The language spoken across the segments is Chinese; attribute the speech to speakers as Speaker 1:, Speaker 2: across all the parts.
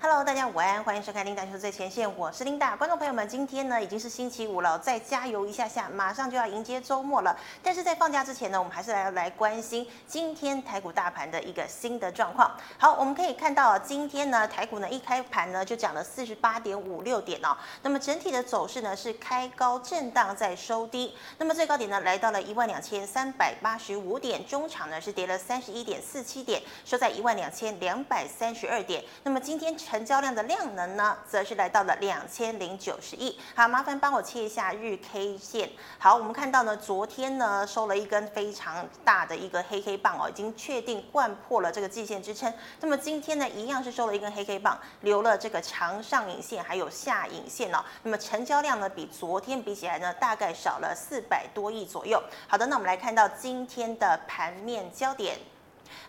Speaker 1: Hello，大家午安，欢迎收看《Linda 说最前线》，我是琳达。观众朋友们，今天呢已经是星期五了，再加油一下下，马上就要迎接周末了。但是在放假之前呢，我们还是来来关心今天台股大盘的一个新的状况。好，我们可以看到今天呢台股呢一开盘呢就涨了四十八点五六点哦。那么整体的走势呢是开高震荡再收低，那么最高点呢来到了一万两千三百八十五点，中场呢是跌了三十一点四七点，收在一万两千两百三十二点。那么今天。成交量的量能呢，则是来到了两千零九十亿。好，麻烦帮我切一下日 K 线。好，我们看到呢，昨天呢收了一根非常大的一个黑黑棒哦，已经确定贯破了这个季线支撑。那么今天呢，一样是收了一根黑黑棒，留了这个长上影线，还有下影线哦。那么成交量呢，比昨天比起来呢，大概少了四百多亿左右。好的，那我们来看到今天的盘面焦点。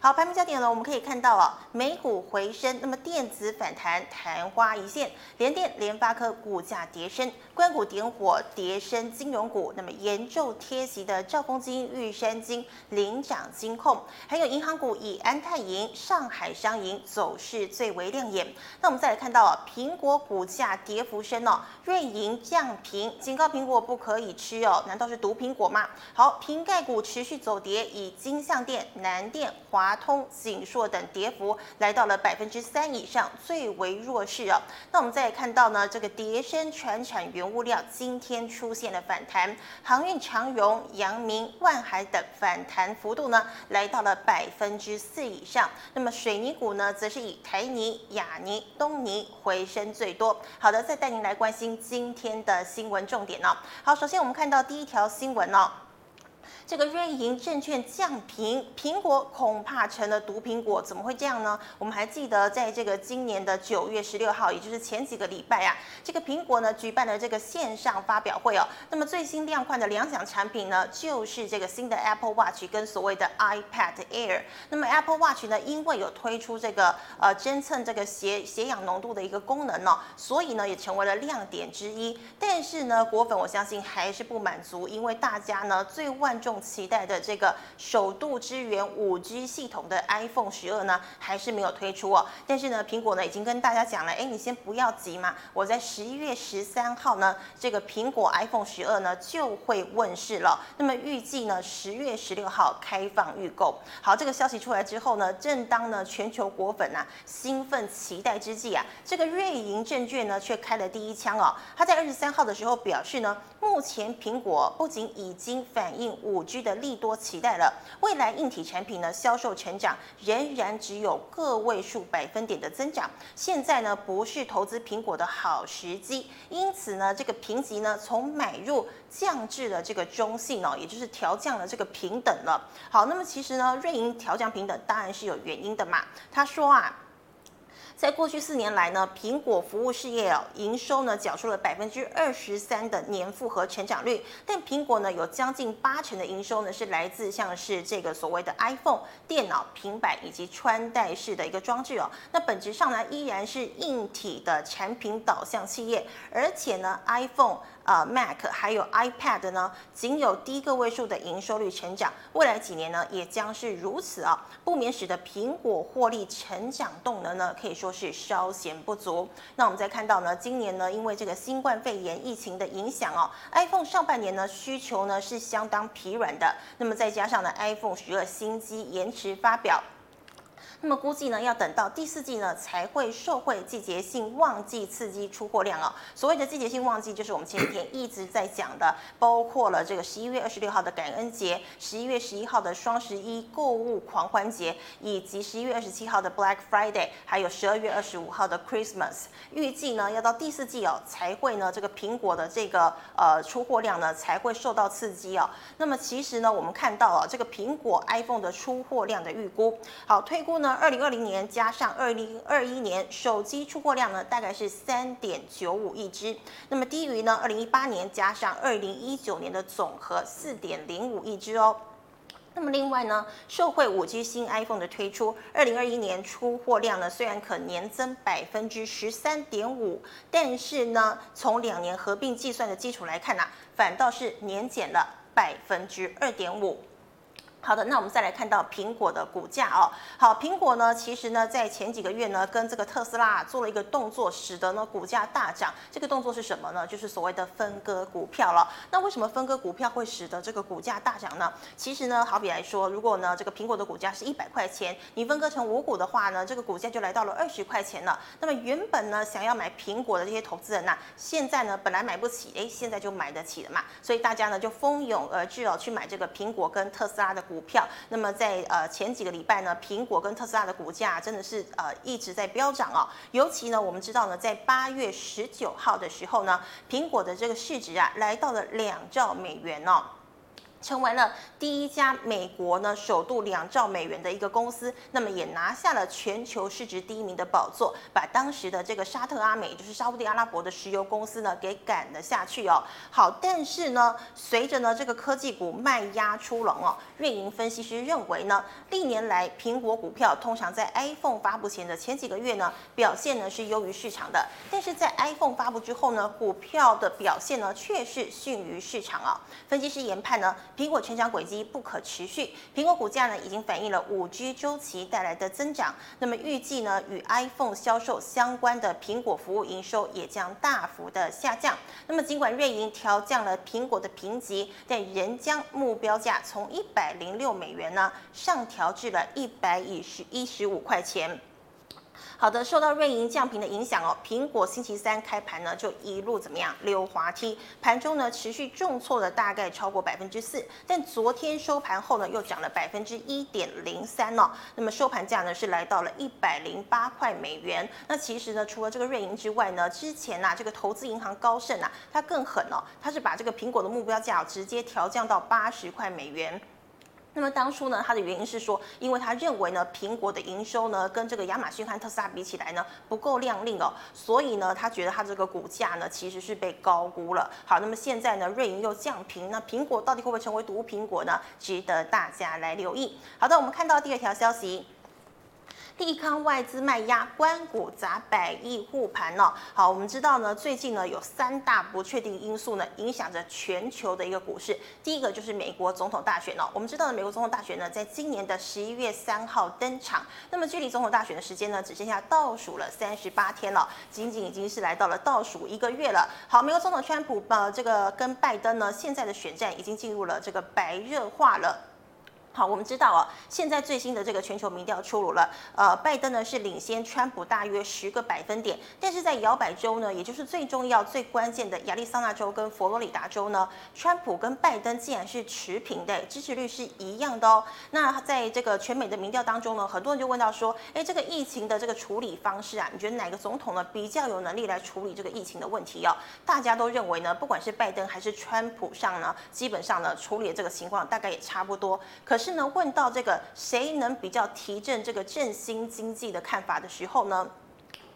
Speaker 1: 好，盘面焦点呢，我们可以看到啊，美股回升，那么电子反弹，昙花一现，联电、联发科股价跌深，官股点火，跌深金融股，那么严重贴息的兆丰金、玉山金领涨金控，还有银行股以安泰银、上海商银走势最为亮眼。那我们再来看到啊，苹果股价跌幅深哦，瑞银降评，警告苹果不可以吃哦，难道是毒苹果吗？好，瓶盖股持续走跌，以金象电、南电、华。华通、景硕等跌幅来到了百分之三以上，最为弱势哦。那我们再看到呢，这个跌深传产原物料今天出现了反弹，航运长荣、阳明、万海等反弹幅度呢来到了百分之四以上。那么水泥股呢，则是以台泥、亚泥、东泥回升最多。好的，再带您来关心今天的新闻重点哦。好，首先我们看到第一条新闻哦。这个瑞银证券降评，苹果恐怕成了毒苹果，怎么会这样呢？我们还记得，在这个今年的九月十六号，也就是前几个礼拜啊，这个苹果呢举办了这个线上发表会哦。那么最新量宽的两项产品呢，就是这个新的 Apple Watch 跟所谓的 iPad Air。那么 Apple Watch 呢，因为有推出这个呃侦测这个血血氧浓度的一个功能哦，所以呢也成为了亮点之一。但是呢，果粉我相信还是不满足，因为大家呢最万众。期待的这个首度支援五 G 系统的 iPhone 十二呢，还是没有推出哦。但是呢，苹果呢已经跟大家讲了，哎，你先不要急嘛，我在十一月十三号呢，这个苹果 iPhone 十二呢就会问世了。那么预计呢，十月十六号开放预购。好，这个消息出来之后呢，正当呢全球果粉啊兴奋期待之际啊，这个瑞银证券呢却开了第一枪哦。他在二十三号的时候表示呢，目前苹果不仅已经反映五 G 的利多期待了，未来硬体产品呢销售成长仍然只有个位数百分点的增长，现在呢不是投资苹果的好时机，因此呢这个评级呢从买入降至了这个中性哦，也就是调降了这个平等了。好，那么其实呢瑞银调降平等当然是有原因的嘛，他说啊。在过去四年来呢，苹果服务事业哦，营收呢缴出了百分之二十三的年复合成长率，但苹果呢有将近八成的营收呢是来自像是这个所谓的 iPhone 电脑、平板以及穿戴式的一个装置哦，那本质上呢依然是硬体的产品导向企业，而且呢 iPhone。呃，Mac 还有 iPad 呢，仅有低个位数的营收率成长，未来几年呢也将是如此啊，不免使得苹果获利成长动能呢可以说是稍显不足。那我们再看到呢，今年呢因为这个新冠肺炎疫情的影响哦，iPhone 上半年呢需求呢是相当疲软的，那么再加上呢 iPhone 十二新机延迟发表。那么估计呢，要等到第四季呢才会受惠季节性旺季刺激出货量哦。所谓的季节性旺季，就是我们前几天一直在讲的，包括了这个十一月二十六号的感恩节，十一月十一号的双十一购物狂欢节，以及十一月二十七号的 Black Friday，还有十二月二十五号的 Christmas。预计呢，要到第四季哦才会呢这个苹果的这个呃出货量呢才会受到刺激哦。那么其实呢，我们看到啊这个苹果 iPhone 的出货量的预估，好推估呢。二零二零年加上二零二一年手机出货量呢，大概是三点九五亿只，那么低于呢二零一八年加上二零一九年的总和四点零五亿只哦。那么另外呢，受惠五 G 新 iPhone 的推出，二零二一年出货量呢虽然可年增百分之十三点五，但是呢从两年合并计算的基础来看呢、啊，反倒是年减了百分之二点五。好的，那我们再来看到苹果的股价哦。好，苹果呢，其实呢，在前几个月呢，跟这个特斯拉做了一个动作，使得呢股价大涨。这个动作是什么呢？就是所谓的分割股票了。那为什么分割股票会使得这个股价大涨呢？其实呢，好比来说，如果呢这个苹果的股价是一百块钱，你分割成五股的话呢，这个股价就来到了二十块钱了。那么原本呢想要买苹果的这些投资人呢，现在呢本来买不起，哎，现在就买得起了嘛。所以大家呢就蜂拥而至哦，去买这个苹果跟特斯拉的股票，那么在呃前几个礼拜呢，苹果跟特斯拉的股价真的是呃一直在飙涨哦。尤其呢，我们知道呢，在八月十九号的时候呢，苹果的这个市值啊来到了两兆美元哦。成为了第一家美国呢首度两兆美元的一个公司，那么也拿下了全球市值第一名的宝座，把当时的这个沙特阿美，就是沙乌地阿拉伯的石油公司呢给赶了下去哦。好，但是呢，随着呢这个科技股卖压出笼哦，运营分析师认为呢，历年来苹果股票通常在 iPhone 发布前的前几个月呢表现呢是优于市场的，但是在 iPhone 发布之后呢，股票的表现呢却是逊于市场啊、哦。分析师研判呢。苹果成长轨迹不可持续，苹果股价呢已经反映了五 G 周期带来的增长，那么预计呢与 iPhone 销售相关的苹果服务营收也将大幅的下降。那么尽管瑞银调降了苹果的评级，但仍将目标价从一百零六美元呢上调至了一百一十一十五块钱。好的，受到瑞银降评的影响哦，苹果星期三开盘呢就一路怎么样溜滑梯，盘中呢持续重挫了大概超过百分之四，但昨天收盘后呢又涨了百分之一点零三哦，那么收盘价呢是来到了一百零八块美元。那其实呢除了这个瑞银之外呢，之前呐、啊、这个投资银行高盛啊，它更狠哦，它是把这个苹果的目标价直接调降到八十块美元。那么当初呢，他的原因是说，因为他认为呢，苹果的营收呢跟这个亚马逊和特斯拉比起来呢不够亮丽哦，所以呢，他觉得他这个股价呢其实是被高估了。好，那么现在呢，瑞银又降评，那苹果到底会不会成为毒苹果呢？值得大家来留意。好的，我们看到第二条消息。利康外资卖压，关股砸百亿护盘哦。好，我们知道呢，最近呢有三大不确定因素呢，影响着全球的一个股市。第一个就是美国总统大选哦。我们知道呢，美国总统大选呢，在今年的十一月三号登场。那么距离总统大选的时间呢，只剩下倒数了三十八天了，仅仅已经是来到了倒数一个月了。好，美国总统川普呃，这个跟拜登呢，现在的选战已经进入了这个白热化了。好，我们知道哦，现在最新的这个全球民调出炉了，呃，拜登呢是领先川普大约十个百分点，但是在摇摆州呢，也就是最重要、最关键的亚利桑那州跟佛罗里达州呢，川普跟拜登竟然是持平的，支持率是一样的哦。那在这个全美的民调当中呢，很多人就问到说，哎，这个疫情的这个处理方式啊，你觉得哪个总统呢比较有能力来处理这个疫情的问题哦？大家都认为呢，不管是拜登还是川普上呢，基本上呢处理的这个情况大概也差不多，可是。是呢，问到这个谁能比较提振这个振兴经济的看法的时候呢，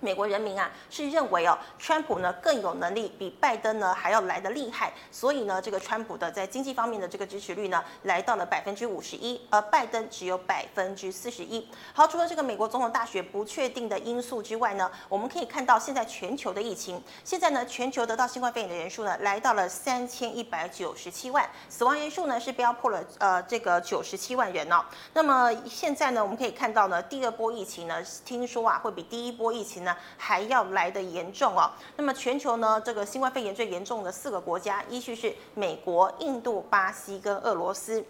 Speaker 1: 美国人民啊是认为哦，川普呢更有能力，比拜登呢还要来得厉害，所以呢，这个川普的在经济方面的这个支持率呢来到了百分之五十一，而拜登只有百分之四十一。好，除了这个美国总统大选不确定的因素之外呢，我们可以看到现在全球的疫情，现在呢全球得到新冠肺炎的人数呢来到了三千一百九十七万，死亡人数呢是飙破了呃这个九十七万人哦。那么现在呢我们可以看到呢第二波疫情呢听说啊会比第一波疫情呢。还要来的严重哦。那么全球呢，这个新冠肺炎最严重的四个国家，依序是美国、印度、巴西跟俄罗斯。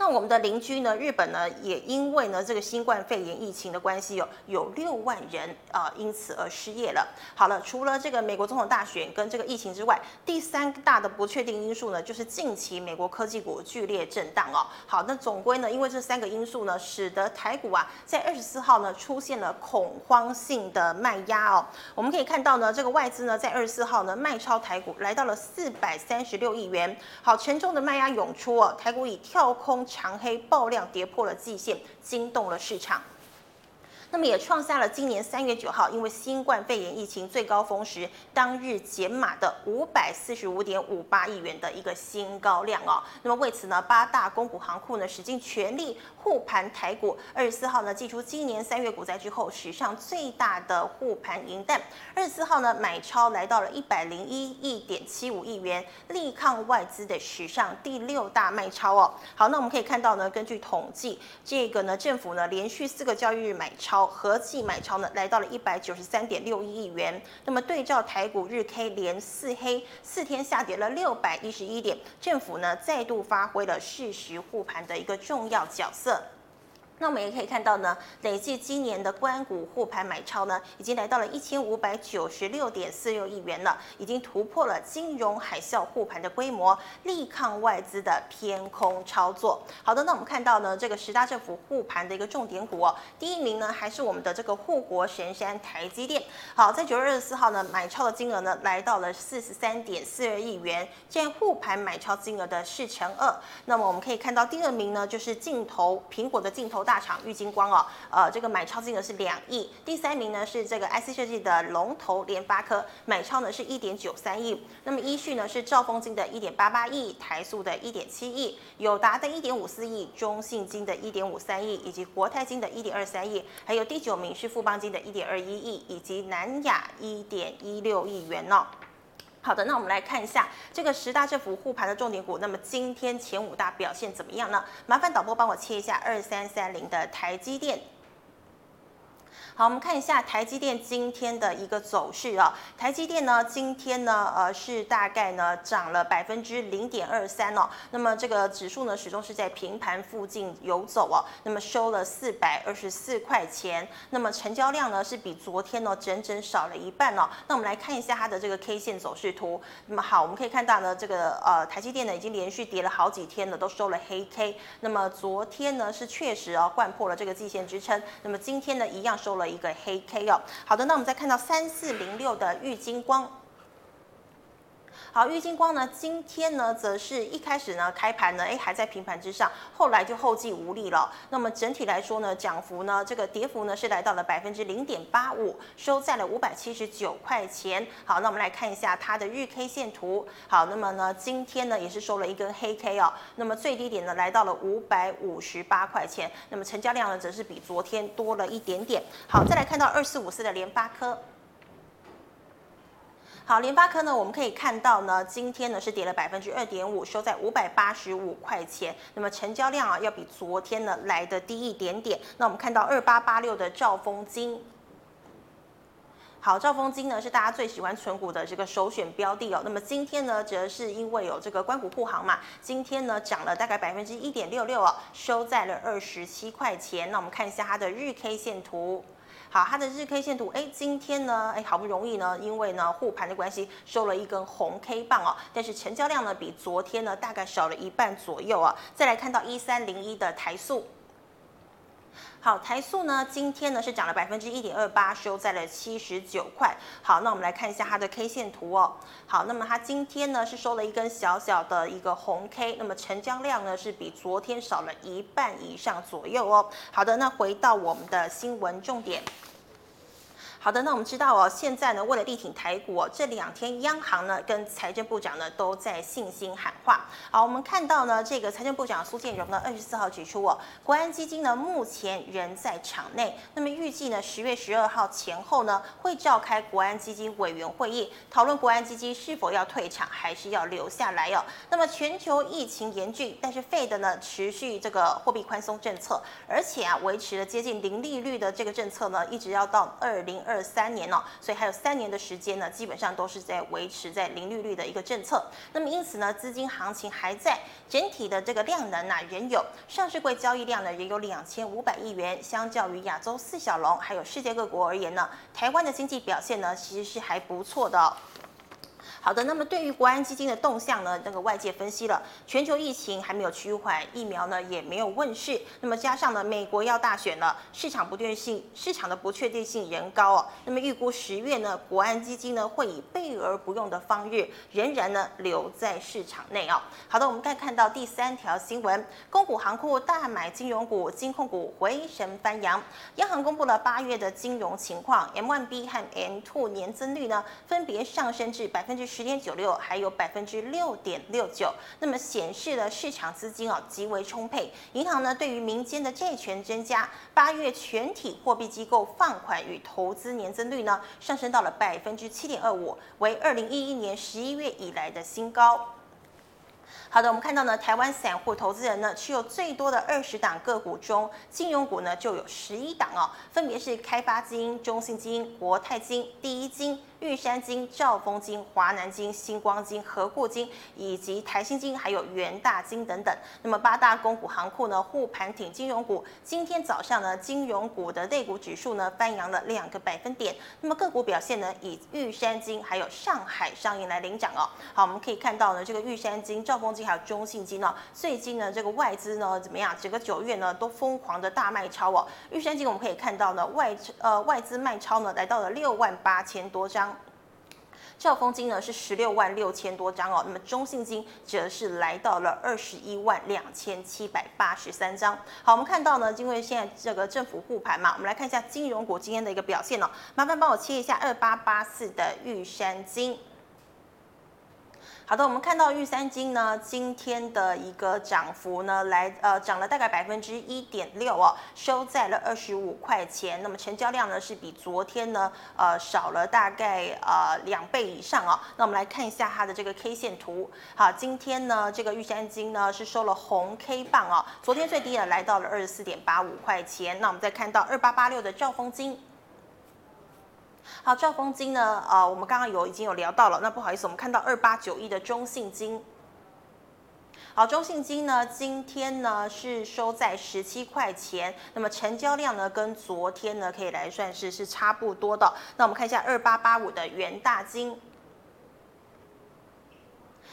Speaker 1: 那我们的邻居呢，日本呢，也因为呢这个新冠肺炎疫情的关系，有有六万人啊、因此而失业了。好了，除了这个美国总统大选跟这个疫情之外，第三大的不确定因素呢，就是近期美国科技股剧烈震荡哦。好，那总归呢，因为这三个因素呢，使得台股啊在二十四号呢出现了恐慌性的卖压哦。我们可以看到呢，这个外资呢在二十四号呢卖超台股来到了四百三十六亿元。好，沉重的卖压涌出哦，台股以跳空。长黑爆量跌破了季线，惊动了市场。那么也创下了今年三月九号因为新冠肺炎疫情最高峰时当日减码的五百四十五点五八亿元的一个新高量哦。那么为此呢，八大公股行库呢使尽全力护盘台股。二十四号呢，祭出今年三月股灾之后史上最大的护盘银弹。二十四号呢，买超来到了一百零一亿点七五亿元，力抗外资的史上第六大卖超哦。好，那我们可以看到呢，根据统计，这个呢政府呢连续四个交易日买超。合计买超呢来到了一百九十三点六一亿元。那么对照台股日 K 连四黑，四天下跌了六百一十一点，政府呢再度发挥了适时护盘的一个重要角色。那我们也可以看到呢，累计今年的关股护盘买超呢，已经来到了一千五百九十六点四六亿元了，已经突破了金融海啸护盘的规模，力抗外资的偏空操作。好的，那我们看到呢，这个十大政府护盘的一个重点股哦，第一名呢还是我们的这个护国神山台积电。好，在九月二十四号呢，买超的金额呢来到了四十三点四二亿元，占护盘买超金额的四成二。那么我们可以看到第二名呢，就是镜头苹果的镜头。大厂玉晶光哦，呃，这个买超金额是两亿。第三名呢是这个 IC 设计的龙头联发科，买超呢是一点九三亿。那么依序呢是兆丰金的一点八八亿，台塑的一点七亿，友达的一点五四亿，中信金的一点五三亿，以及国泰金的一点二三亿。还有第九名是富邦金的一点二一亿，以及南亚一点一六亿元哦。好的，那我们来看一下这个十大政府护盘的重点股。那么今天前五大表现怎么样呢？麻烦导播帮我切一下二三三零的台积电。好，我们看一下台积电今天的一个走势啊。台积电呢，今天呢，呃，是大概呢涨了百分之零点二三哦。那么这个指数呢，始终是在平盘附近游走哦。那么收了四百二十四块钱。那么成交量呢，是比昨天呢整整少了一半哦。那我们来看一下它的这个 K 线走势图。那么好，我们可以看到呢，这个呃台积电呢已经连续跌了好几天了，都收了黑 K。那么昨天呢是确实哦掼破了这个季线支撑。那么今天呢一样收了。一个黑 K 哦，好的，那我们再看到三四零六的玉金光。好，玉晶光呢，今天呢，则是一开始呢，开盘呢，哎，还在平盘之上，后来就后继无力了。那么整体来说呢，涨幅呢，这个跌幅呢，是来到了百分之零点八五，收在了五百七十九块钱。好，那我们来看一下它的日 K 线图。好，那么呢，今天呢，也是收了一根黑 K 哦。那么最低点呢，来到了五百五十八块钱。那么成交量呢，则是比昨天多了一点点。好，再来看到二四五四的联发科。好，联发科呢，我们可以看到呢，今天呢是跌了百分之二点五，收在五百八十五块钱。那么成交量啊，要比昨天呢来的低一点点。那我们看到二八八六的兆丰金，好，兆丰金呢是大家最喜欢存股的这个首选标的哦。那么今天呢，则是因为有这个官股护航嘛，今天呢涨了大概百分之一点六六哦，收在了二十七块钱。那我们看一下它的日 K 线图。好，它的日 K 线图，哎，今天呢，哎，好不容易呢，因为呢护盘的关系，收了一根红 K 棒哦，但是成交量呢比昨天呢大概少了一半左右啊。再来看到一三零一的台塑。好，台塑呢，今天呢是涨了百分之一点二八，收在了七十九块。好，那我们来看一下它的 K 线图哦。好，那么它今天呢是收了一根小小的一个红 K，那么成交量呢是比昨天少了一半以上左右哦。好的，那回到我们的新闻重点。好的，那我们知道哦，现在呢，为了力挺台股哦，这两天央行呢跟财政部长呢都在信心喊话。好，我们看到呢，这个财政部长苏建荣呢，二十四号指出哦，国安基金呢目前仍在场内，那么预计呢十月十二号前后呢会召开国安基金委员会议，讨论国安基金是否要退场还是要留下来哦。那么全球疫情严峻，但是 Fed 呢持续这个货币宽松政策，而且啊维持了接近零利率的这个政策呢，一直要到二零二三年哦，所以还有三年的时间呢，基本上都是在维持在零利率的一个政策。那么因此呢，资金行情还在，整体的这个量能呢仍有，上市柜交易量呢也有两千五百亿元。相较于亚洲四小龙还有世界各国而言呢，台湾的经济表现呢其实是还不错的。好的，那么对于国安基金的动向呢，那个外界分析了，全球疫情还没有趋缓，疫苗呢也没有问世，那么加上呢，美国要大选了，市场不确定性，市场的不确定性仍高哦。那么预估十月呢，国安基金呢会以备而不用的方式，仍然呢留在市场内哦。好的，我们再看到第三条新闻，公股行库大买金融股，金控股回神翻扬。央行公布了八月的金融情况，M1B 和 M2 年增率呢分别上升至百分之十点九六，还有百分之六点六九，那么显示了市场资金啊极为充沛。银行呢对于民间的债权增加，八月全体货币机构放款与投资年增率呢上升到了百分之七点二五，为二零一一年十一月以来的新高。好的，我们看到呢，台湾散户投资人呢持有最多的二十档个股中，金融股呢就有十一档哦，分别是开发金、中信金、国泰金、第一金。玉山金、兆丰金、华南金、星光金、合库金以及台新金，还有元大金等等。那么八大公股行库呢护盘挺金融股。今天早上呢，金融股的类股指数呢翻扬了两个百分点。那么个股表现呢，以玉山金还有上海商银来领涨哦。好，我们可以看到呢，这个玉山金、兆丰金还有中信金呢，最近呢这个外资呢怎么样？整个九月呢都疯狂的大卖超哦。玉山金我们可以看到呢，外呃外资卖超呢来到了六万八千多张。兆丰金呢是十六万六千多张哦，那么中信金则是来到了二十一万两千七百八十三张。好，我们看到呢，因为现在这个政府护盘嘛，我们来看一下金融股今天的一个表现哦。麻烦帮我切一下二八八四的玉山金。好的，我们看到玉山金呢，今天的一个涨幅呢，来呃涨了大概百分之一点六哦，收在了二十五块钱。那么成交量呢是比昨天呢呃少了大概呃两倍以上哦。那我们来看一下它的这个 K 线图。好，今天呢这个玉山金呢是收了红 K 棒哦，昨天最低呢来到了二十四点八五块钱。那我们再看到二八八六的兆丰金。好，兆丰金呢？呃，我们刚刚有已经有聊到了。那不好意思，我们看到二八九一的中信金。好，中信金呢，今天呢是收在十七块钱。那么成交量呢，跟昨天呢可以来算是是差不多的。那我们看一下二八八五的元大金。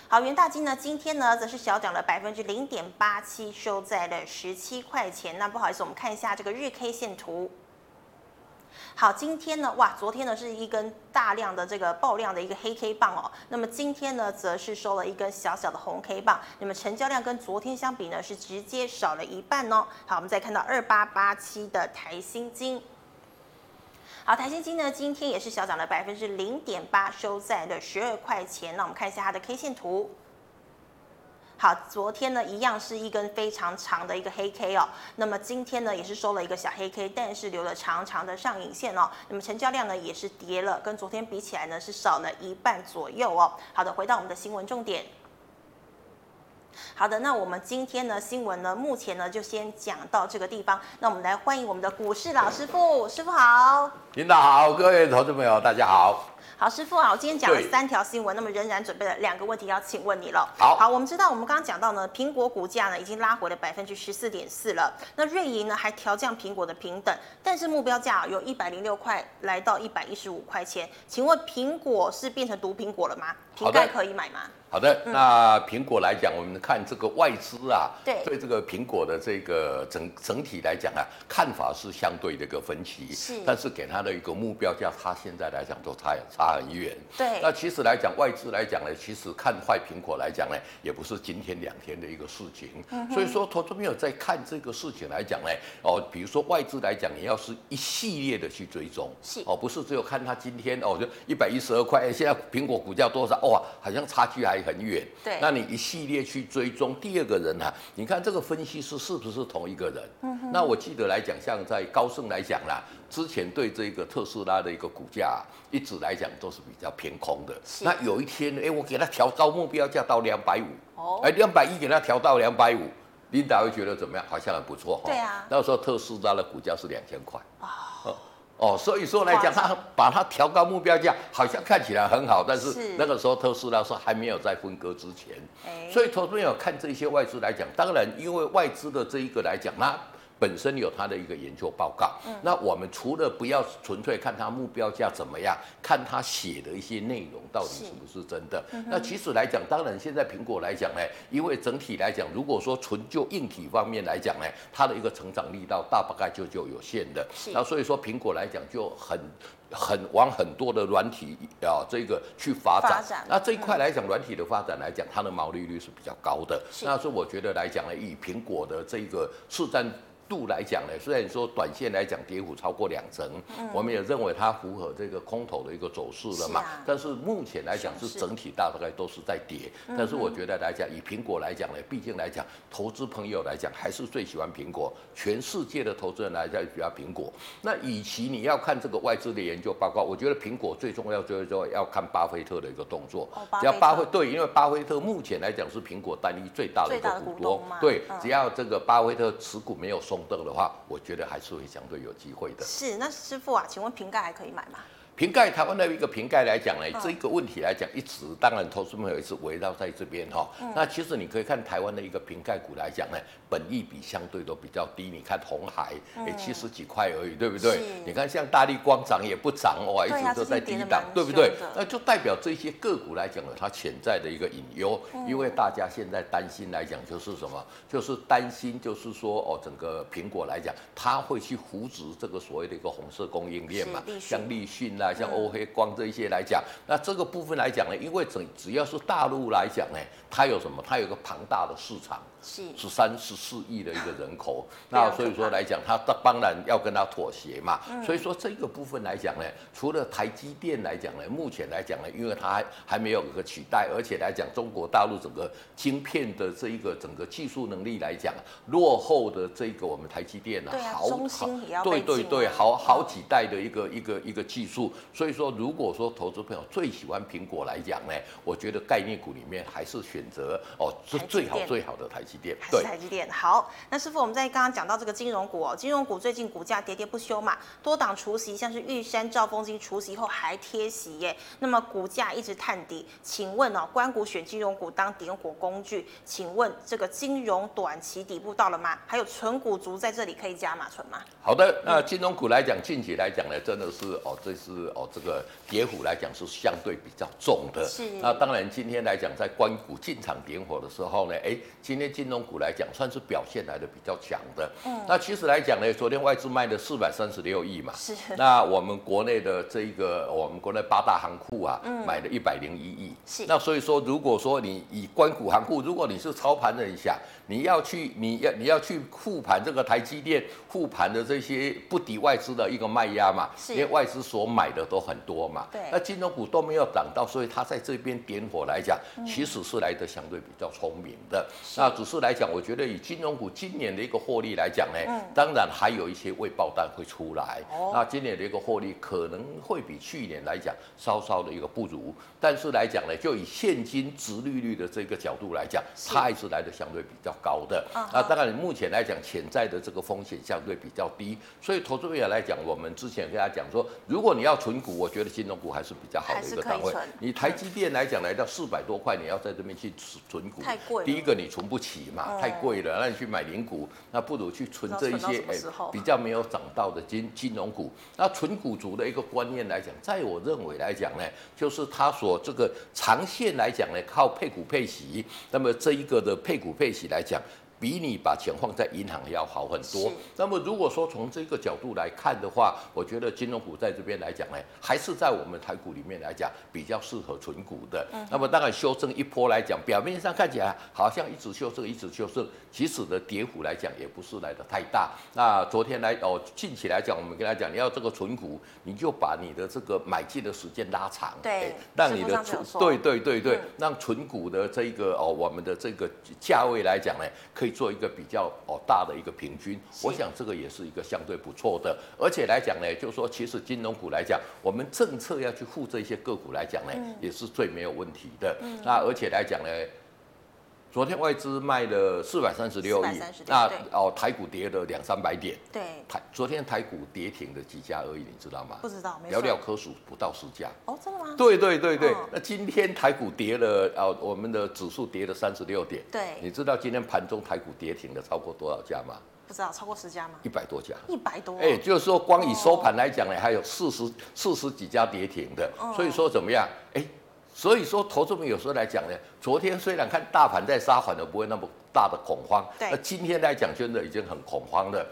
Speaker 1: 好，元大金呢，今天呢则是小涨了百分之零点八七，收在了十七块钱。那不好意思，我们看一下这个日 K 线图。好，今天呢，哇，昨天呢是一根大量的这个爆量的一个黑 K 棒哦，那么今天呢则是收了一根小小的红 K 棒，那么成交量跟昨天相比呢是直接少了一半哦。好，我们再看到二八八七的台新金，好，台新金呢今天也是小涨了百分之零点八，收在了十二块钱。那我们看一下它的 K 线图。好，昨天呢一样是一根非常长的一个黑 K 哦，那么今天呢也是收了一个小黑 K，但是留了长长的上影线哦，那么成交量呢也是跌了，跟昨天比起来呢是少了一半左右哦。好的，回到我们的新闻重点。好的，那我们今天呢新闻呢目前呢就先讲到这个地方，那我们来欢迎我们的股市老师傅，师傅好。
Speaker 2: 领导好，各位投资朋友大家好。
Speaker 1: 好，师傅啊，我今天讲了三条新闻，那么仍然准备了两个问题要请问你了。
Speaker 2: 好，
Speaker 1: 好，我们知道我们刚刚讲到呢，苹果股价呢已经拉回了百分之十四点四了。那瑞银呢还调降苹果的平等，但是目标价由一百零六块来到一百一十五块钱。请问苹果是变成毒苹果了吗？瓶盖可以买吗？
Speaker 2: 好的，那苹果来讲，我们看这个外资啊，
Speaker 1: 对，
Speaker 2: 对这个苹果的这个整整体来讲啊，看法是相对的一个分歧。
Speaker 1: 是，
Speaker 2: 但是给他的一个目标价，他现在来讲都差差很远。
Speaker 1: 对，
Speaker 2: 那其实来讲，外资来讲呢，其实看坏苹果来讲呢，也不是今天两天的一个事情。嗯，所以说，投资朋友在看这个事情来讲呢，哦，比如说外资来讲，你要是一系列的去追踪，
Speaker 1: 是
Speaker 2: 哦，不是只有看他今天哦，就一百一十二块，现在苹果股价多少？哇，好像差距还很远。
Speaker 1: 对，
Speaker 2: 那你一系列去追踪第二个人啊，你看这个分析师是不是同一个人？嗯哼。那我记得来讲，像在高盛来讲啦，之前对这个特斯拉的一个股价一直来讲都是比较偏空的。是。那有一天，哎，我给他调高目标价到两百五。哦。哎，两百一给他调到两百五，琳达会觉得怎么样？好像很不错哈。
Speaker 1: 对啊。
Speaker 2: 那时候特斯拉的股价是两千块。哦。哦，所以说来讲，他把它调高目标价，好像看起来很好，但是那个时候特斯拉说还没有在分割之前，所以投资朋友看这些外资来讲，当然因为外资的这一个来讲，那本身有它的一个研究报告。嗯，那我们除了不要纯粹看它目标价怎么样，看它写的一些内容到底是不是真的。嗯、那其实来讲，当然现在苹果来讲呢，因为整体来讲，如果说纯就硬体方面来讲呢，它的一个成长力道大概就就有限的。那所以说苹果来讲就很。很往很多的软体啊，这个去发展。发展那这一块来讲，软体的发展来讲，它的毛利率是比较高的。是那是我觉得来讲呢，以苹果的这个市占。度来讲呢，虽然说短线来讲跌幅超过两成，嗯、我们也认为它符合这个空头的一个走势了嘛。是啊、但是目前来讲是整体大概都是在跌。但是我觉得来讲，以苹果来讲呢，毕竟来讲，投资朋友来讲还是最喜欢苹果。全世界的投资人来讲比较苹果。那与其你要看这个外资的研究报告，我觉得苹果最重要就是说要看巴菲特的一个动作。哦、只要巴菲对，因为巴菲特目前来讲是苹果单一最大的一个股东。对，嗯、只要这个巴菲特持股没有松。的话，我觉得还是会相对有机会的。
Speaker 1: 是，那师傅啊，请问瓶盖还可以买吗？
Speaker 2: 瓶盖，台湾的一个瓶盖来讲呢，这一个问题来讲，一直当然投资朋友也是围绕在这边哈。那其实你可以看台湾的一个瓶盖股来讲呢，本益比相对都比较低。你看红海，也，七十几块而已，对不对？你看像大力光涨也不涨哦，一直都在低档，对不对？那就代表这些个股来讲呢，它潜在的一个隐忧，因为大家现在担心来讲就是什么？就是担心就是说哦，整个苹果来讲，它会去扶植这个所谓的一个红色供应链嘛，像立讯啊。像欧黑光这一些来讲，那这个部分来讲呢，因为只只要是大陆来讲呢，它有什么？它有个庞大的市场。十三十四亿的一个人口，那所以说来讲，他当然要跟他妥协嘛。所以说这个部分来讲呢，除了台积电来讲呢，目前来讲呢，因为它还还没有一个取代，而且来讲中国大陆整个晶片的这一个整个技术能力来讲，落后的这个我们台积电呢，好好对对对，好好几代的一个一个一个技术。所以说，如果说投资朋友最喜欢苹果来讲呢，我觉得概念股里面还是选择哦，是最好最好的台积。
Speaker 1: 还是台积电好。那师傅，我们在刚刚讲到这个金融股哦，金融股最近股价跌跌不休嘛，多档除息，像是玉山、兆丰金除息后还贴息耶，那么股价一直探底。请问哦，关股选金融股当点火工具，请问这个金融短期底部到了吗？还有纯股族在这里可以加码存吗？
Speaker 2: 好的，那金融股来讲，近期来讲呢，真的是哦，这是哦这个跌幅来讲是相对比较重的。是。那当然今天来讲，在关股进场点火的时候呢，哎，今天金融股来讲，算是表现来的比较强的。嗯，那其实来讲呢，昨天外资卖了四百三十六亿嘛。是。那我们国内的这一个，我们国内八大行库啊，嗯、买了一百零一亿。是。那所以说，如果说你以关股行库，如果你是操盘的人想，你要去，你要你要去护盘这个台积电，护盘的这些不敌外资的一个卖压嘛。是。因为外资所买的都很多嘛。对。那金融股都没有涨到，所以它在这边点火来讲，其实是来的相对比较聪明的。是。那只是来讲。我觉得以金融股今年的一个获利来讲呢，当然还有一些未爆弹会出来。哦那今年的一个获利可能会比去年来讲稍稍的一个不如，但是来讲呢，就以现金值利率的这个角度来讲，它还是来的相对比较高的。那当然目前来讲，潜在的这个风险相对比较低，所以投资人来讲，我们之前跟他讲说，如果你要存股，我觉得金融股还是比较好的一个单位。你台积电来讲来到四百多块，你要在这边去存股，太贵。第一个你存不起嘛。太贵了，那你去买零股，那不如去存这一些哎比较没有涨到的金金融股。那存股族的一个观念来讲，在我认为来讲呢，就是他所这个长线来讲呢，靠配股配息。那么这一个的配股配息来讲。比你把钱放在银行要好很多。那么如果说从这个角度来看的话，我觉得金融股在这边来讲呢，还是在我们台股里面来讲比较适合存股的。那么当然修正一波来讲，表面上看起来好像一直修正，一直修正，其实的跌幅来讲也不是来的太大。那昨天来哦，近期来讲，我们跟他讲，你要这个存股，你就把你的这个买进的时间拉长，对，让你的存，对对对对，让存股的这个哦，我们的这个价位来讲呢，可以。做一个比较哦大的一个平均，我想这个也是一个相对不错的，而且来讲呢，就是说其实金融股来讲，我们政策要去护这些个股来讲呢，也是最没有问题的。那而且来讲呢。昨天外资卖了四百三十六亿，那哦台股跌了两三百点，对台昨天台股跌停的几家而已，你知道吗？
Speaker 1: 不知道，
Speaker 2: 寥寥可数不到十家。
Speaker 1: 哦，真的吗？
Speaker 2: 对对对对，那今天台股跌了哦，我们的指数跌了三十六点，对，你知道今天盘中台股跌停的超过多少家吗？
Speaker 1: 不知道超过十家吗？
Speaker 2: 一百多家，
Speaker 1: 一百多。
Speaker 2: 哎，就是说光以收盘来讲呢，还有四十四十几家跌停的，所以说怎么样？哎，所以说投资们有时候来讲呢，昨天虽然看大盘在杀，反而不会那么大的恐慌，
Speaker 1: 对。
Speaker 2: 那今天来讲，真的已经很恐慌了。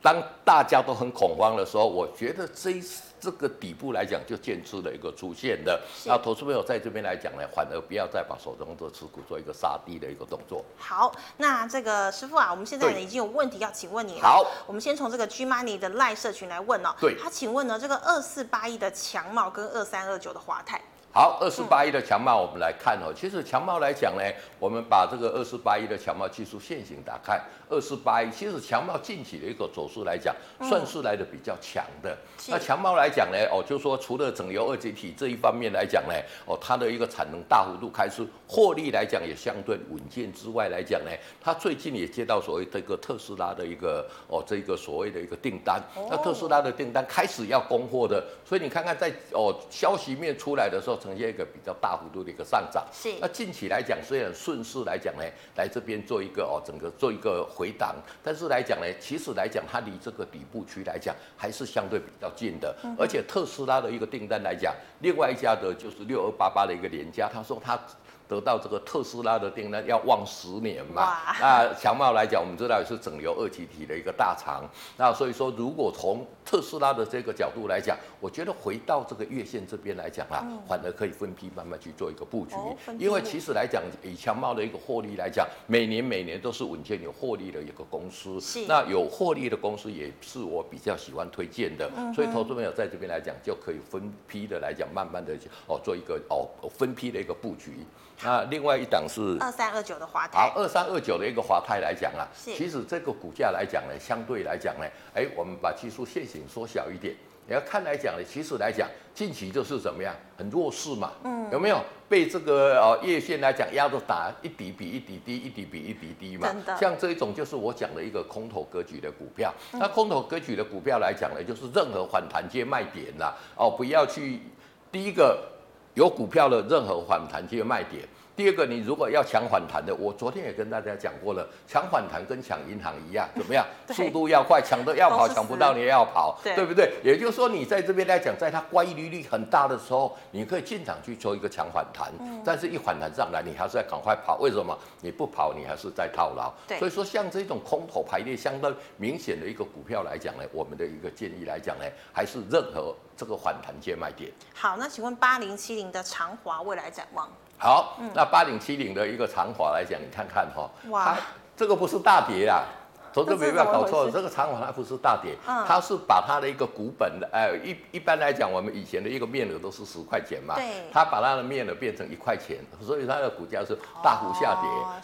Speaker 2: 当大家都很恐慌的时候，我觉得这这个底部来讲就渐出了一个出现的。那投资朋友在这边来讲呢，反而不要再把手中的持股做一个杀低的一个动作。
Speaker 1: 好，那这个师傅啊，我们现在呢已经有问题要请问你了。
Speaker 2: 好，
Speaker 1: 我们先从这个 G Money 的赖社群来问哦。
Speaker 2: 对。
Speaker 1: 他请问呢，这个二四八一的强茂跟二三二九的华泰。
Speaker 2: 好，二四八一的强貌，我们来看哦。其实强貌来讲呢，我们把这个二四八一的强貌技术线型打开。二四八一，其实强貌近期的一个走势来讲，算是来的比较强的。那强茂来讲呢，哦，就是说除了整流二极体这一方面来讲呢，哦，它的一个产能大幅度开出，获利来讲也相对稳健之外来讲呢，它最近也接到所谓这个特斯拉的一个哦，这个所谓的一个订单。那特斯拉的订单开始要供货的，所以你看看在哦消息面出来的时候。呈现一个比较大幅度的一个上涨，
Speaker 1: 是。
Speaker 2: 那近期来讲，虽然顺势来讲呢，来这边做一个哦，整个做一个回档，但是来讲呢，其实来讲，它离这个底部区来讲还是相对比较近的。而且特斯拉的一个订单来讲，另外一家的就是六二八八的一个联家，他说他。得到这个特斯拉的订单要望十年嘛？那强茂来讲，我们知道也是整流二极体的一个大厂。那所以说，如果从特斯拉的这个角度来讲，我觉得回到这个月线这边来讲啊，反而可以分批慢慢去做一个布局。因为其实来讲，以强茂的一个获利来讲，每年每年都是稳健有获利的一个公司。那有获利的公司也是我比较喜欢推荐的。所以投资朋友在这边来讲，就可以分批的来讲，慢慢的哦做一个哦分批的一个布局。那另外一档是
Speaker 1: 二三二九的华泰。
Speaker 2: 好，二三二九的一个华泰来讲啊，其实这个股价来讲呢，相对来讲呢，哎，我们把技术线型缩小一点，你要看来讲呢，其实来讲近期就是怎么样，很弱势嘛，嗯，有没有被这个呃月线来讲压着打，一底比一底低，一底比一底低嘛？像这一种就是我讲的一个空头格局的股票，那空头格局的股票来讲呢，就是任何反弹皆卖点啦，哦，不要去第一个。有股票的任何反弹就卖点。第二个，你如果要抢反弹的，我昨天也跟大家讲过了，抢反弹跟抢银行一样，怎么样？速度要快，抢的要跑，抢不到你也要跑，对不对？也就是说，你在这边来讲，在它乖离率很大的时候，你可以进场去做一个抢反弹。但是，一反弹上来，你还是要赶快跑。为什么？你不跑，你还是在套牢。所以说，像这种空头排列相当明显的一个股票来讲呢，我们的一个建议来讲呢，还是任何这个反弹接卖点。
Speaker 1: 好，那请问八零七零的长华未来展望？
Speaker 2: 好，那八零七零的一个长华来讲，你看看哈，哇。这个不是大跌啦，投资没必要搞错了，这个长华它不是大跌，它是把它的一个股本的，呃，一一般来讲，我们以前的一个面额都是十块钱嘛，对，它把它的面额变成一块钱，所以它的股价是大幅下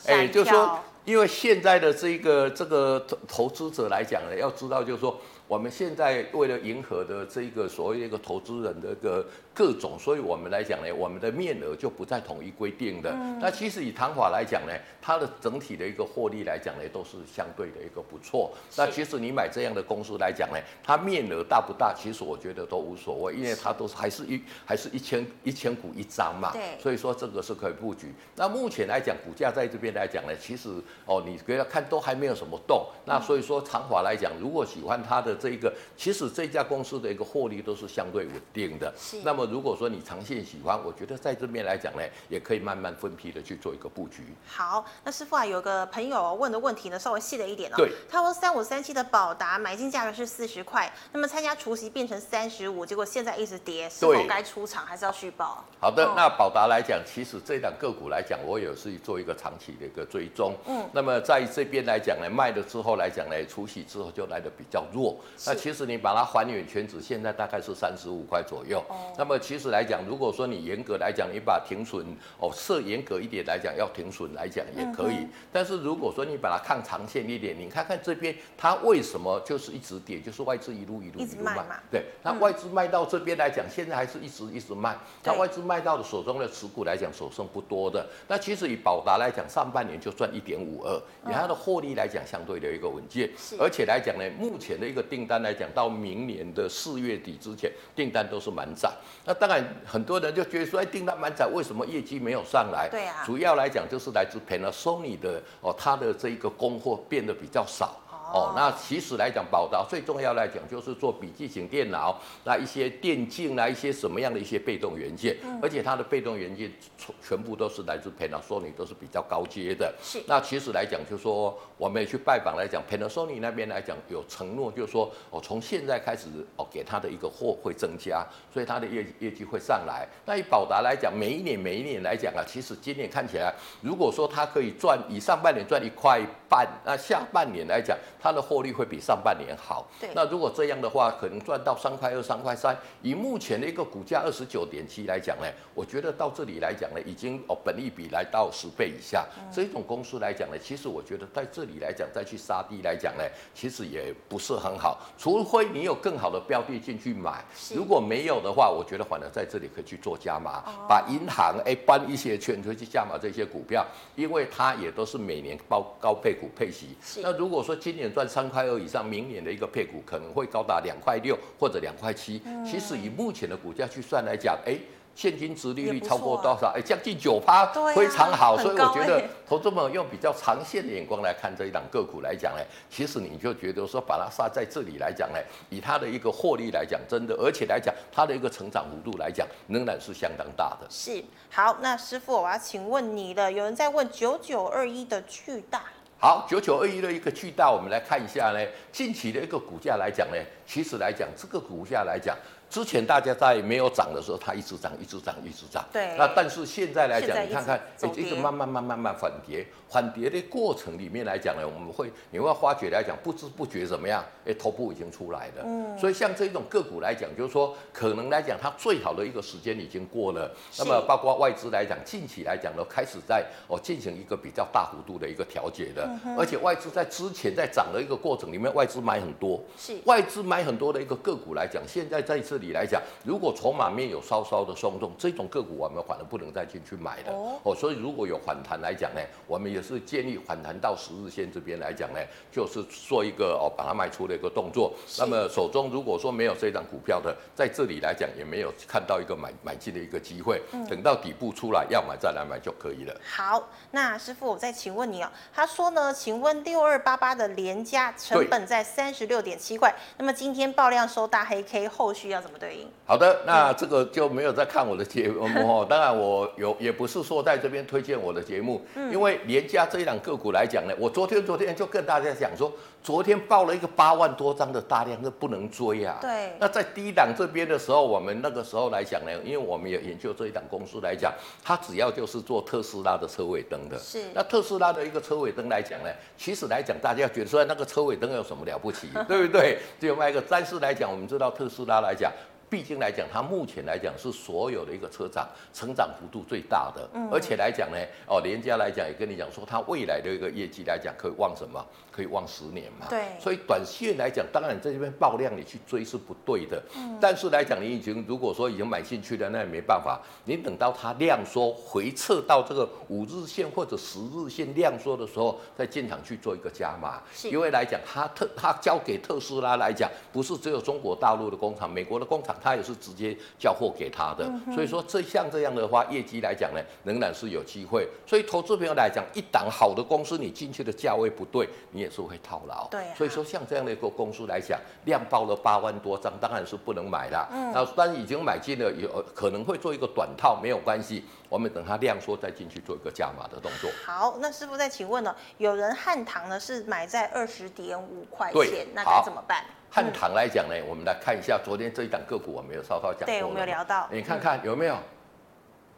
Speaker 2: 跌，哎，就是说，因为现在的这个这个投投资者来讲呢，要知道就是说。我们现在为了迎合的这个所谓的一个投资人的一个各种，所以我们来讲呢，我们的面额就不再统一规定的。嗯、那其实以唐华来讲呢，它的整体的一个获利来讲呢，都是相对的一个不错。那其实你买这样的公司来讲呢，它面额大不大？其实我觉得都无所谓，因为它都是还是一还是一千一千股一张嘛。对。所以说这个是可以布局。那目前来讲，股价在这边来讲呢，其实哦，你给他看都还没有什么动。那所以说长华来讲，如果喜欢它的。这一个其实这家公司的一个获利都是相对稳定的。是。那么如果说你长线喜欢，我觉得在这边来讲呢，也可以慢慢分批的去做一个布局。
Speaker 1: 好，那师傅啊，有个朋友问的问题呢，稍微细了一点哦。
Speaker 2: 对。
Speaker 1: 他说三五三七的宝达买进价格是四十块，那么参加除夕变成三十五，结果现在一直跌，是否该出场还是要续报？
Speaker 2: 好的，那宝达来讲，其实这档个股来讲，我也是做一个长期的一个追踪。嗯。那么在这边来讲呢，卖了之后来讲呢，除夕之后就来的比较弱。那其实你把它还原全值，现在大概是三十五块左右。哦。那么其实来讲，如果说你严格来讲，你把停损哦设严格一点来讲，要停损来讲也可以。但是如果说你把它看长线一点，你看看这边它为什么就是一直跌，就是外资一路一路一路卖。对。那外资卖到这边来讲，现在还是一直一直卖。那外资卖到的手中的持股来讲，所剩不多的。那其实以宝达来讲，上半年就赚一点五二，以它的获利来讲，相对的一个稳健。而且来讲呢，目前的一个订单来讲。到明年的四月底之前，订单都是满载。那当然，很多人就觉得说，哎，订单满载，为什么业绩没有上来？对啊。主要来讲就是来自 Panasonic 的哦，它的这一个供货变得比较少。哦，那其实来讲，宝达最重要来讲就是做笔记型电脑，那一些电竞啊，一些什么样的一些被动元件，嗯、而且它的被动元件全全部都是来自 Panasonic，都是比较高阶的。
Speaker 1: 是。
Speaker 2: 那其实来讲，就是说我们也去拜访来讲，Panasonic 那边来讲有承诺，就是说哦，从现在开始哦，给他的一个货会增加，所以他的业业绩会上来。那以宝达来讲，每一年每一年来讲啊，其实今年看起来，如果说它可以赚，以上半年赚一块半，那下半年来讲，它的获利会比上半年好。
Speaker 1: 对。
Speaker 2: 那如果这样的话，可能赚到三块二、三块三。以目前的一个股价二十九点七来讲呢，我觉得到这里来讲呢，已经哦本利比来到十倍以下。这种公司来讲呢，其实我觉得在这里来讲再去杀低来讲呢，其实也不是很好。除非你有更好的标的进去买，如果没有的话，我觉得反而在这里可以去做加码，把银行哎搬一些钱出去加码这些股票，因为它也都是每年高高配股配息。那如果说今年赚三块二以上，明年的一个配股可能会高达两块六或者两块七。其实以目前的股价去算来讲，哎。现金值利率超过多少？哎，将近九趴，非常好。所以我觉得，投资者用比较长线的眼光来看这一档个股来讲呢，其实你就觉得说，把它杀在这里来讲呢，以它的一个获利来讲，真的，而且来讲它的一个成长幅度来讲，仍然是相当大的。
Speaker 1: 是，好，那师傅，我要请问你了，有人在问九九二一的巨大。
Speaker 2: 好，九九二一的一个巨大，我们来看一下呢，近期的一个股价来讲呢，其实来讲这个股价来讲。之前大家在没有涨的时候，它一直涨，一直涨，一直涨。
Speaker 1: 对。
Speaker 2: 那但是现在来讲，你看看，哎，一直慢慢、慢、慢慢反跌，反跌的过程里面来讲呢，我们会你会发觉来讲，不知不觉怎么样？哎，头部已经出来了。嗯。所以像这种个股来讲，就是说，可能来讲，它最好的一个时间已经过了。那么包括外资来讲，近期来讲呢开始在哦进行一个比较大幅度的一个调节的。嗯而且外资在之前在涨的一个过程里面，外资买很多。
Speaker 1: 是。
Speaker 2: 外资买很多的一个个股来讲，现在在这里来讲，如果筹码面有稍稍的松动，这种个股我们反而不能再进去买了哦。所以如果有反弹来讲呢，我们也是建议反弹到十日线这边来讲呢，就是做一个哦把它卖出的一个动作。那么手中如果说没有这张股票的，在这里来讲也没有看到一个买买进的一个机会，等到底部出来要买再来买就可以了。
Speaker 1: 好，那师傅我再请问你哦，他说呢，请问六二八八的联嘉成本在三十六点七块，那么今天爆量收大黑 K，后续要怎么对应？
Speaker 2: 好的，那这个就没有在看我的节目哦。当然，我有也不是说在这边推荐我的节目，因为连家这一档个股来讲呢，我昨天昨天就跟大家讲说，昨天报了一个八万多张的大量，那不能追啊。
Speaker 1: 对。
Speaker 2: 那在低档这边的时候，我们那个时候来讲呢，因为我们也研究这一档公司来讲，它只要就是做特斯拉的车尾灯的。
Speaker 1: 是。
Speaker 2: 那特斯拉的一个车尾灯来讲呢，其实来讲大家觉得说那个车尾灯有什么了不起，对不对？只有卖一个。但是来讲，我们知道特斯拉来讲。毕竟来讲，它目前来讲是所有的一个车长成长幅度最大的，而且来讲呢，哦，人家来讲也跟你讲说，它未来的一个业绩来讲可以望什么？可以望十年嘛？
Speaker 1: 对。所
Speaker 2: 以短线来讲，当然在这边爆量，你去追是不对的。嗯。但是来讲，你已经如果说已经买进去了，那也没办法。你等到它量缩回撤到这个五日线或者十日线量缩的时候，再进场去做一个加码。是。因为来讲，它特它交给特斯拉来讲，不是只有中国大陆的工厂，美国的工厂。它也是直接交货给他的，所以说这像这样的话，业绩来讲呢，仍然是有机会。所以投资朋友来讲，一档好的公司，你进去的价位不对，你也是会套牢。
Speaker 1: 对。
Speaker 2: 所以说像这样的一个公司来讲，量爆了八万多张，当然是不能买了。嗯。那当然已经买进了，有可能会做一个短套，没有关系。我们等它量缩再进去做一个加码的动作。
Speaker 1: 好，那师傅再请问了，有人汉唐呢是买在二十点五块钱，那该怎么办？
Speaker 2: 汉唐来讲呢，我们来看一下昨天这一档个股，我们有稍稍讲过。
Speaker 1: 对，我们有聊到。
Speaker 2: 你看看有没有？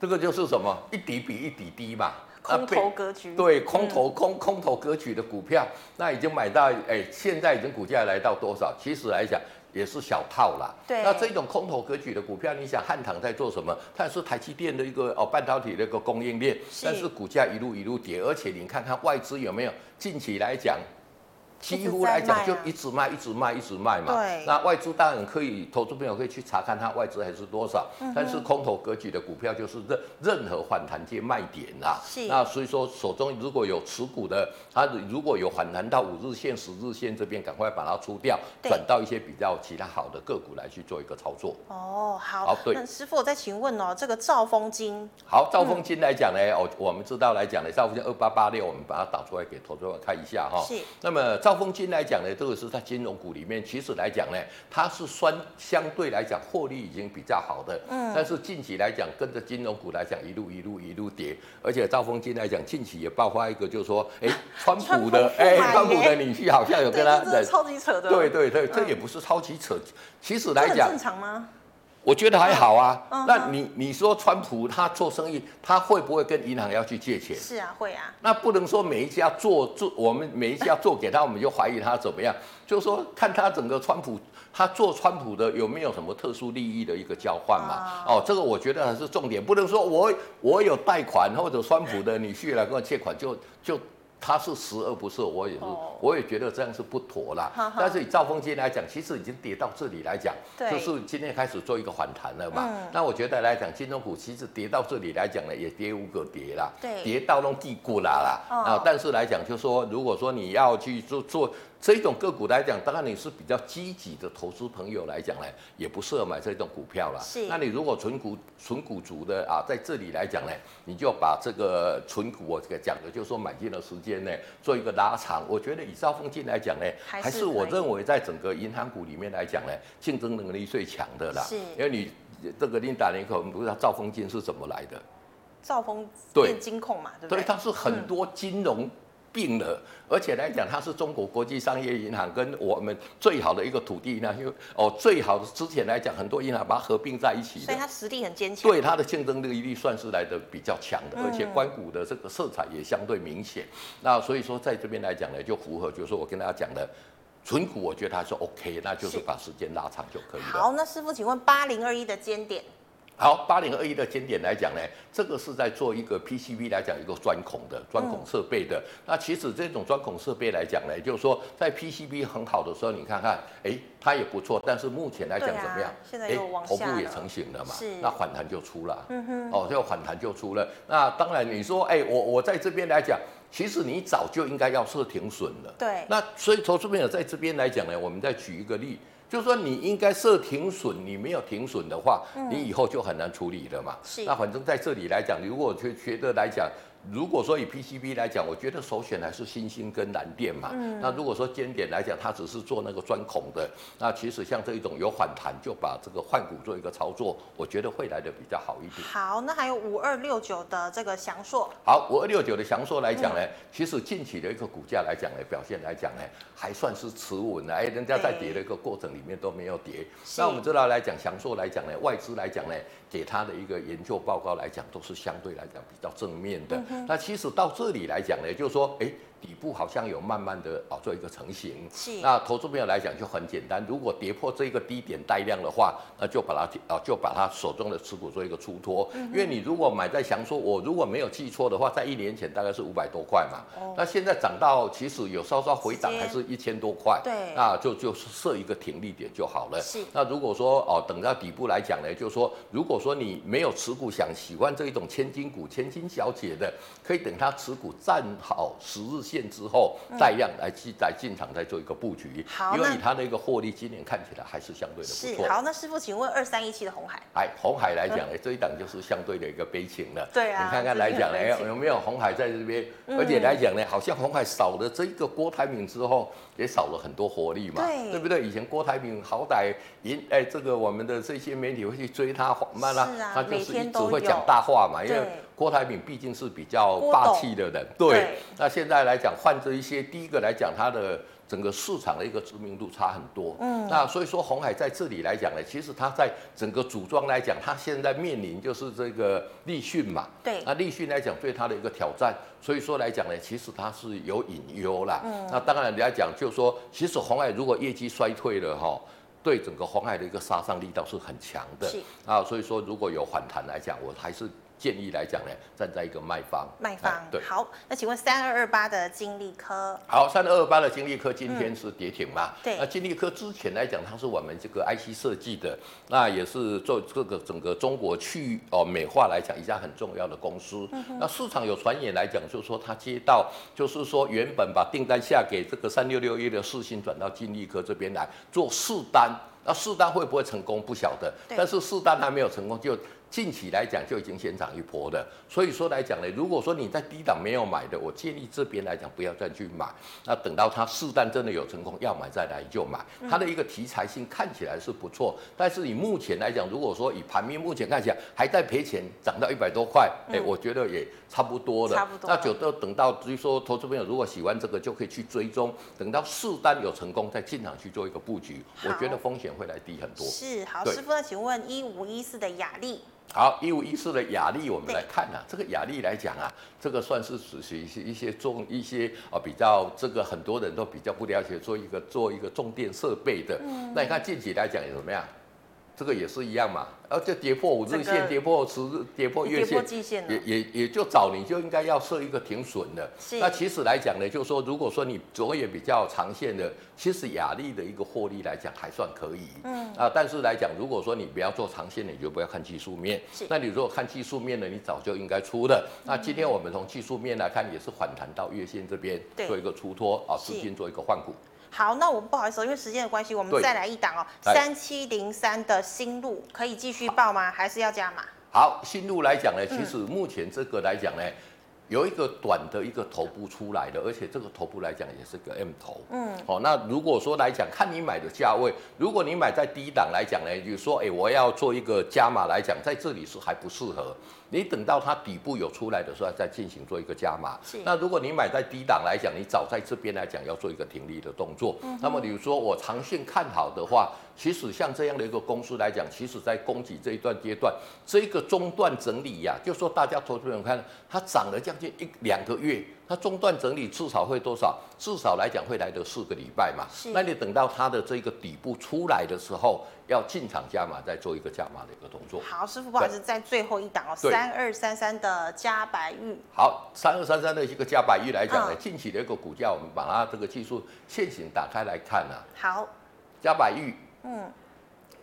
Speaker 2: 这个就是什么？一底比一底低嘛。
Speaker 1: 空头格局。
Speaker 2: 对，空头空空头格局的股票，那已经买到，哎，现在已经股价来到多少？其实来讲也是小套啦。
Speaker 1: 对。
Speaker 2: 那这种空头格局的股票，你想汉唐在做什么？它是台积电的一个哦半导体的一个供应链，但是股价一路一路跌，而且你看看外资有没有近期来讲。几乎来讲就一直卖，一直卖，一直卖嘛。
Speaker 1: 对。
Speaker 2: 那外资当然可以，投资朋友可以去查看它外资还是多少。嗯。但是空头格局的股票就是任任何反弹皆卖点啦。
Speaker 1: 是。
Speaker 2: 那所以说手中如果有持股的，它如果有反弹到五日线、十日线这边，赶快把它出掉，转到一些比较其他好的个股来去做一个操作。
Speaker 1: 哦，好。好，对。那师傅，我再请问哦，这个兆丰金。
Speaker 2: 好，兆丰金来讲呢，我、嗯，我们知道来讲呢，兆丰金二八八六，我们把它打出来给投资朋友看一下哈。是。那么。兆丰金来讲呢，这个是在金融股里面，其实来讲呢，它是算相对来讲获利已经比较好的。嗯。但是近期来讲，跟着金融股来讲，一路一路一路跌，而且兆丰金来讲，近期也爆发一个，就是说，哎，川普的，哎，川普的女婿好像有跟他
Speaker 1: 的超级扯的。
Speaker 2: 对对对，这也不是超级扯，其实来讲。
Speaker 1: 正常吗？
Speaker 2: 我觉得还好啊，那你你说川普他做生意，他会不会跟银行要去借钱？
Speaker 1: 是啊，会啊。
Speaker 2: 那不能说每一家做做，我们每一家做给他，我们就怀疑他怎么样？就是说看他整个川普，他做川普的有没有什么特殊利益的一个交换嘛？哦，这个我觉得还是重点，不能说我我有贷款或者川普的女婿来跟我借款就就。他是十而不赦，我也是，我也觉得这样是不妥啦。但是以兆丰金来讲，其实已经跌到这里来讲，就是今天开始做一个反弹了嘛。那我觉得来讲，金融股其实跌到这里来讲呢，也跌无可跌啦，跌到那地谷啦啦。啊，但是来讲，就是说，如果说你要去做做。这种个股来讲，当然你是比较积极的投资朋友来讲呢，也不适合买这种股票了。是。那你如果纯股纯股族的啊，在这里来讲呢，你就把这个纯股我这个讲的，就是说买进的时间呢，做一个拉长。我觉得以兆丰金来讲呢，还是我认为在整个银行股里面来讲呢，竞争能力最强的啦。是。因为你这个琳达，你可能不知道兆丰金是怎么来的？
Speaker 1: 兆丰对金控嘛，对不对？
Speaker 2: 对，它是很多金融。嗯并了，而且来讲，它是中国国际商业银行跟我们最好的一个土地银行，因为哦，最好的之前来讲，很多银行把它合并在一起，
Speaker 1: 所以它实力很坚强。
Speaker 2: 对它的竞争力算是来的比较强的，而且关谷的这个色彩也相对明显。那所以说，在这边来讲呢，就符合，就是说我跟大家讲的，存股我觉得还是 OK，那就是把时间拉长就可以了。
Speaker 1: 好，那师傅，请问八零二一的尖点。
Speaker 2: 好，八零二一的尖点来讲呢，这个是在做一个 PCB 来讲一个钻孔的钻孔设备的。那其实这种钻孔设备来讲呢，就是说在 PCB 很好的时候，你看看，哎，它也不错。但是目前来讲怎么样？
Speaker 1: 现在又往下了。
Speaker 2: 头部也成型了嘛，是。那反弹就出了。嗯哼。哦，这个反弹就出了。那当然你说，哎，我我在这边来讲，其实你早就应该要设停损了。对。那所以投资朋友在这边来讲呢，我们再举一个例。就是说，你应该设停损，你没有停损的话，你以后就很难处理了嘛。是。那反正在这里来讲，如果觉觉得来讲。如果说以 PCB 来讲，我觉得首选还是欣兴跟蓝电嘛。嗯。那如果说尖点来讲，它只是做那个钻孔的，那其实像这一种有反弹，就把这个换股做一个操作，我觉得会来的比较好一点。
Speaker 1: 好，那还有五二六九的这个祥硕。
Speaker 2: 好，五二六九的祥硕来讲呢，嗯、其实近期的一个股价来讲呢，表现来讲呢，还算是持稳的。哎，人家在跌的一个过程里面都没有跌。那我们知道来讲，祥硕来讲呢，外资来讲呢。给他的一个研究报告来讲，都是相对来讲比较正面的。那其实到这里来讲呢，就是说，哎。底部好像有慢慢的啊做一个成型，是。那投资朋友来讲就很简单，如果跌破这个低点带量的话，那就把它啊就把它手中的持股做一个出脱。嗯。因为你如果买在想说，我如果没有记错的话，在一年前大概是五百多块嘛。哦。那现在涨到其实有稍稍回档，还是一千多块。对。那就就是设一个停利点就好了。是。那如果说哦等到底部来讲呢，就是说如果说你没有持股，想喜欢这一种千金股、千金小姐的，可以等它持股站好十日线之后带量来进来进场再做一个布局，好，因为以它的一个获利今年看起来还是相对的不
Speaker 1: 错。好，那师傅请问二三一七的红海，
Speaker 2: 哎，红海来讲呢，这一档就是相对的一个悲情了。对啊，你看看来讲呢，有没有红海在这边？而且来讲呢，好像红海少了这一个郭台铭之后，也少了很多活力嘛，对，对不对？以前郭台铭好歹赢，哎，这个我们的这些媒体会去追他缓，慢啊他就是一直会讲大话嘛，因为。郭台铭毕竟是比较霸气的人，对，对。那现在来讲，换这一些，第一个来讲，他的整个市场的一个知名度差很多。嗯。那所以说，红海在这里来讲呢，其实它在整个组装来讲，它现在面临就是这个立讯嘛。对。那立讯来讲，对它的一个挑战，所以说来讲呢，其实它是有隐忧啦。嗯。那当然来讲，就是说，其实红海如果业绩衰退了哈，对整个红海的一个杀伤力道是很强的。是。啊，所以说如果有反弹来讲，我还是。建议来讲呢，站在一个卖方。
Speaker 1: 卖方，对。好，那请问三二二八的金利科。
Speaker 2: 好，三二二八的金利科今天是跌停嘛？对。那金利科之前来讲，它是我们这个 IC 设计的，那也是做这个整个中国去哦美化来讲一家很重要的公司。嗯那市场有传言来讲，就是说他接到，就是说原本把订单下给这个三六六一的四星，转到金利科这边来做试单。那试单会不会成功不晓得，但是试单还没有成功就。近期来讲就已经先涨一波的，所以说来讲呢，如果说你在低档没有买的，我建议这边来讲不要再去买。那等到它适当真的有成功，要买再来就买。它的一个题材性看起来是不错，但是以目前来讲，如果说以盘面目前看起来还在赔钱，涨到一百多块，哎，我觉得也差不多了。差不多。那就都等到，至于说投资朋友如果喜欢这个，就可以去追踪，等到试单有成功再进场去做一个布局，我觉得风险会来低很多。
Speaker 1: 是，好，师傅，那请问一五一四的雅丽。
Speaker 2: 好，一五一四的雅丽，我们来看啊，这个雅丽来讲啊，这个算是属于一些一些重一些啊比较这个很多人都比较不了解，做一个做一个重电设备的。嗯。那你看近期来讲有什么样？这个也是一样嘛。而且跌破五日线，跌破十日，跌破月线，也也也就早你就应该要设一个停损的。那其实来讲呢，就是说，如果说你着眼比较长线的，其实雅丽的一个获利来讲还算可以。嗯。啊，但是来讲，如果说你不要做长线的，你就不要看技术面。是。那你如果看技术面的，你早就应该出的。那今天我们从技术面来看，也是反弹到月线这边做一个出脱啊，资金做一个换股。
Speaker 1: 好，那我们不好意思，因为时间的关系，我们再来一档哦，三七零三的新路可以继续报吗？还是要加码？
Speaker 2: 好，新路来讲呢，其实目前这个来讲呢。有一个短的一个头部出来的，而且这个头部来讲也是个 M 头，嗯，好，那如果说来讲，看你买的价位，如果你买在低档来讲呢，就是说，哎，我要做一个加码来讲，在这里是还不适合，你等到它底部有出来的时候再进行做一个加码。是。那如果你买在低档来讲，你早在这边来讲要做一个停利的动作。嗯。那么比如说我长线看好的话，其实像这样的一个公司来讲，其实在供给这一段阶段，这个中段整理呀、啊，就说大家投资人看它涨了将近。一两个月，它中段整理至少会多少？至少来讲会来得四个礼拜嘛。是。那你等到它的这个底部出来的时候，要进场加码，再做一个加码的一个动作。
Speaker 1: 好，师傅，不好意思，在最后一档哦，三二三三的加百玉。
Speaker 2: 好，三二三三的一个加百玉来讲呢，嗯、近期的一个股价，我们把它这个技术线型打开来看啊。
Speaker 1: 好。
Speaker 2: 加百玉。嗯。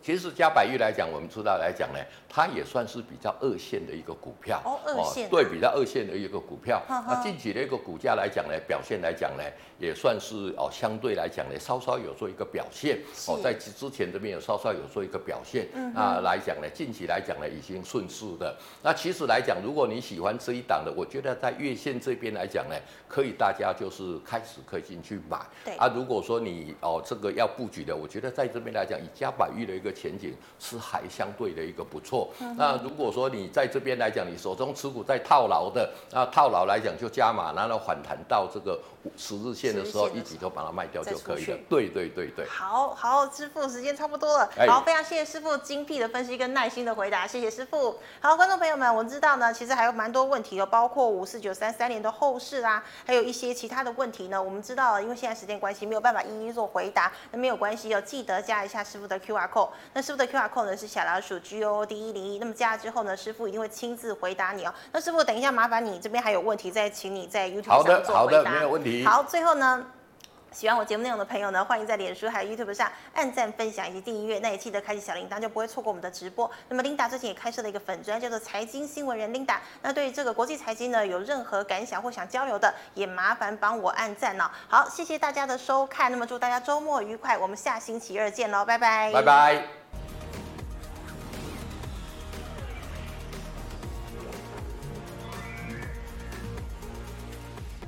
Speaker 2: 其实嘉百玉来讲，我们知道来讲呢，它也算是比较二线的一个股票
Speaker 1: 哦，二线
Speaker 2: 对，比较二线的一个股票。那近期的一个股价来讲呢，表现来讲呢，也算是哦，相对来讲呢，稍稍有做一个表现哦，在之前这边有稍稍有做一个表现。那来讲呢，近期来讲呢，已经顺势的。那其实来讲，如果你喜欢这一档的，我觉得在月线这边来讲呢，可以大家就是开始可以进去买。对啊，如果说你哦这个要布局的，我觉得在这边来讲，以加百玉的一个。前景是还相对的一个不错。那如果说你在这边来讲，你手中持股在套牢的，那套牢来讲就加码，然后反弹到这个十日线的时候，一起都把它卖掉就可以了。对对对对。
Speaker 1: 好好，师傅时间差不多了。好，非常谢谢师傅精辟的分析跟耐心的回答，谢谢师傅。好，观众朋友们，我们知道呢，其实还有蛮多问题的，包括五四九三三年的后市啦，还有一些其他的问题呢。我们知道，因为现在时间关系，没有办法一一做回答，那没有关系，哦记得加一下师傅的 QR code。那师傅的 QR code 呢是小老鼠 G O O D 一零一，那么加了之后呢，师傅一定会亲自回答你哦。那师傅等一下，麻烦你这边还有问题，再请你在 YouTube 上做回答。
Speaker 2: 好的，好的，没有问题。
Speaker 1: 好，最后呢，喜欢我节目内容的朋友呢，欢迎在脸书还有 YouTube 上按赞、分享以及订阅，那也记得开启小铃铛，就不会错过我们的直播。那么，Linda 最近也开设了一个粉专，叫做财经新闻人 Linda。那对于这个国际财经呢，有任何感想或想交流的，也麻烦帮我按赞哦。好，谢谢大家的收看，那么祝大家周末愉快，我们下星期二见喽，拜拜。拜拜。